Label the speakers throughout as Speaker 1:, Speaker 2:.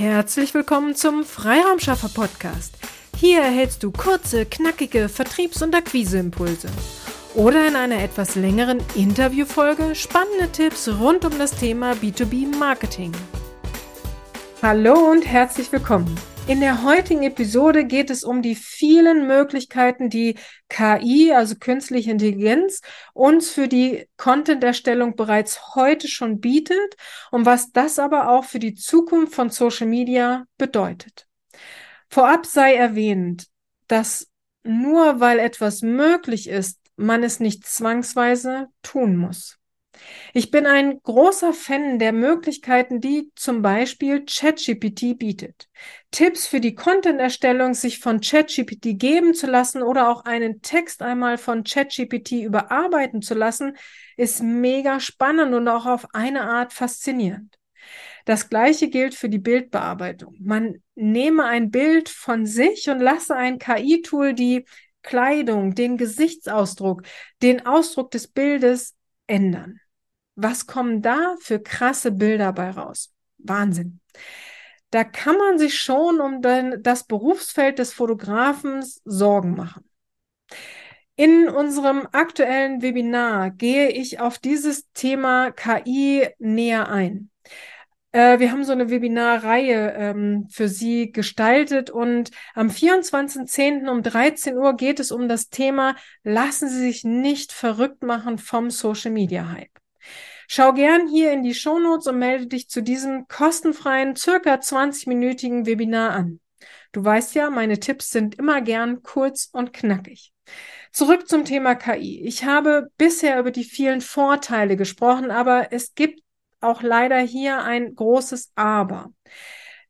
Speaker 1: Herzlich willkommen zum Freiraumschaffer Podcast. Hier erhältst du kurze, knackige Vertriebs- und Akquiseimpulse. Oder in einer etwas längeren Interviewfolge spannende Tipps rund um das Thema B2B Marketing. Hallo und herzlich willkommen. In der heutigen Episode geht es um die vielen Möglichkeiten, die KI, also künstliche Intelligenz, uns für die Content-Erstellung bereits heute schon bietet und was das aber auch für die Zukunft von Social Media bedeutet. Vorab sei erwähnt, dass nur weil etwas möglich ist, man es nicht zwangsweise tun muss. Ich bin ein großer Fan der Möglichkeiten, die zum Beispiel ChatGPT bietet. Tipps für die Content-Erstellung, sich von ChatGPT geben zu lassen oder auch einen Text einmal von ChatGPT überarbeiten zu lassen, ist mega spannend und auch auf eine Art faszinierend. Das gleiche gilt für die Bildbearbeitung. Man nehme ein Bild von sich und lasse ein KI-Tool die Kleidung, den Gesichtsausdruck, den Ausdruck des Bildes ändern. Was kommen da für krasse Bilder bei raus? Wahnsinn. Da kann man sich schon um das Berufsfeld des Fotografen Sorgen machen. In unserem aktuellen Webinar gehe ich auf dieses Thema KI näher ein. Äh, wir haben so eine Webinarreihe ähm, für Sie gestaltet und am 24.10. um 13 Uhr geht es um das Thema Lassen Sie sich nicht verrückt machen vom Social Media Hype. Schau gern hier in die Shownotes und melde dich zu diesem kostenfreien, circa 20-minütigen Webinar an. Du weißt ja, meine Tipps sind immer gern kurz und knackig. Zurück zum Thema KI. Ich habe bisher über die vielen Vorteile gesprochen, aber es gibt auch leider hier ein großes Aber.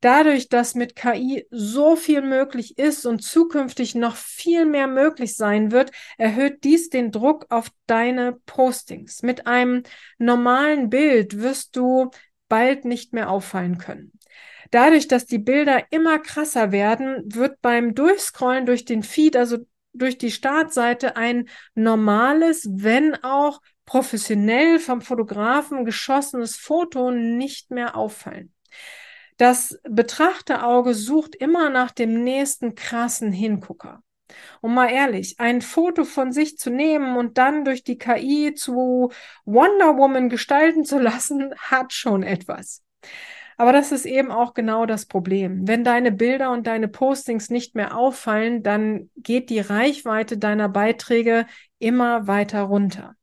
Speaker 1: Dadurch, dass mit KI so viel möglich ist und zukünftig noch viel mehr möglich sein wird, erhöht dies den Druck auf deine Postings. Mit einem normalen Bild wirst du bald nicht mehr auffallen können. Dadurch, dass die Bilder immer krasser werden, wird beim Durchscrollen durch den Feed, also durch die Startseite, ein normales, wenn auch professionell vom Fotografen geschossenes Foto nicht mehr auffallen. Das Betrachterauge sucht immer nach dem nächsten krassen Hingucker. Und mal ehrlich, ein Foto von sich zu nehmen und dann durch die KI zu Wonder Woman gestalten zu lassen, hat schon etwas. Aber das ist eben auch genau das Problem. Wenn deine Bilder und deine Postings nicht mehr auffallen, dann geht die Reichweite deiner Beiträge immer weiter runter.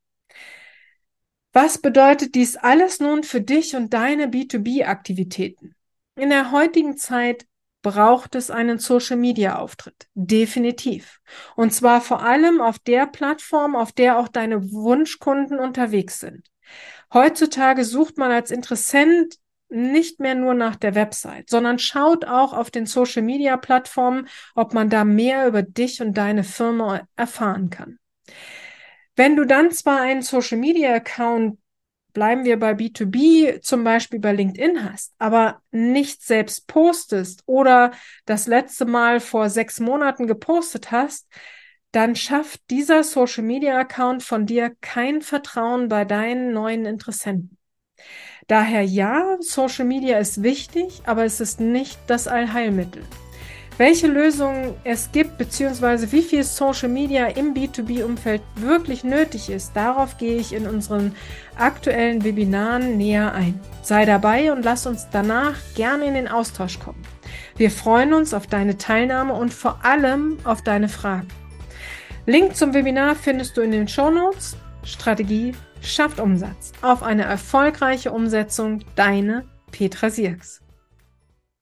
Speaker 1: Was bedeutet dies alles nun für dich und deine B2B-Aktivitäten? In der heutigen Zeit braucht es einen Social-Media-Auftritt. Definitiv. Und zwar vor allem auf der Plattform, auf der auch deine Wunschkunden unterwegs sind. Heutzutage sucht man als Interessent nicht mehr nur nach der Website, sondern schaut auch auf den Social Media Plattformen, ob man da mehr über dich und deine Firma erfahren kann. Wenn du dann zwar einen Social Media Account bleiben wir bei B2B, zum Beispiel bei LinkedIn hast, aber nicht selbst postest oder das letzte Mal vor sechs Monaten gepostet hast, dann schafft dieser Social Media Account von dir kein Vertrauen bei deinen neuen Interessenten. Daher ja, Social Media ist wichtig, aber es ist nicht das Allheilmittel. Welche Lösungen es gibt, beziehungsweise wie viel Social Media im B2B-Umfeld wirklich nötig ist, darauf gehe ich in unseren aktuellen Webinaren näher ein. Sei dabei und lass uns danach gerne in den Austausch kommen. Wir freuen uns auf deine Teilnahme und vor allem auf deine Fragen. Link zum Webinar findest du in den Show Notes. Strategie schafft Umsatz. Auf eine erfolgreiche Umsetzung, deine Petra Sierks.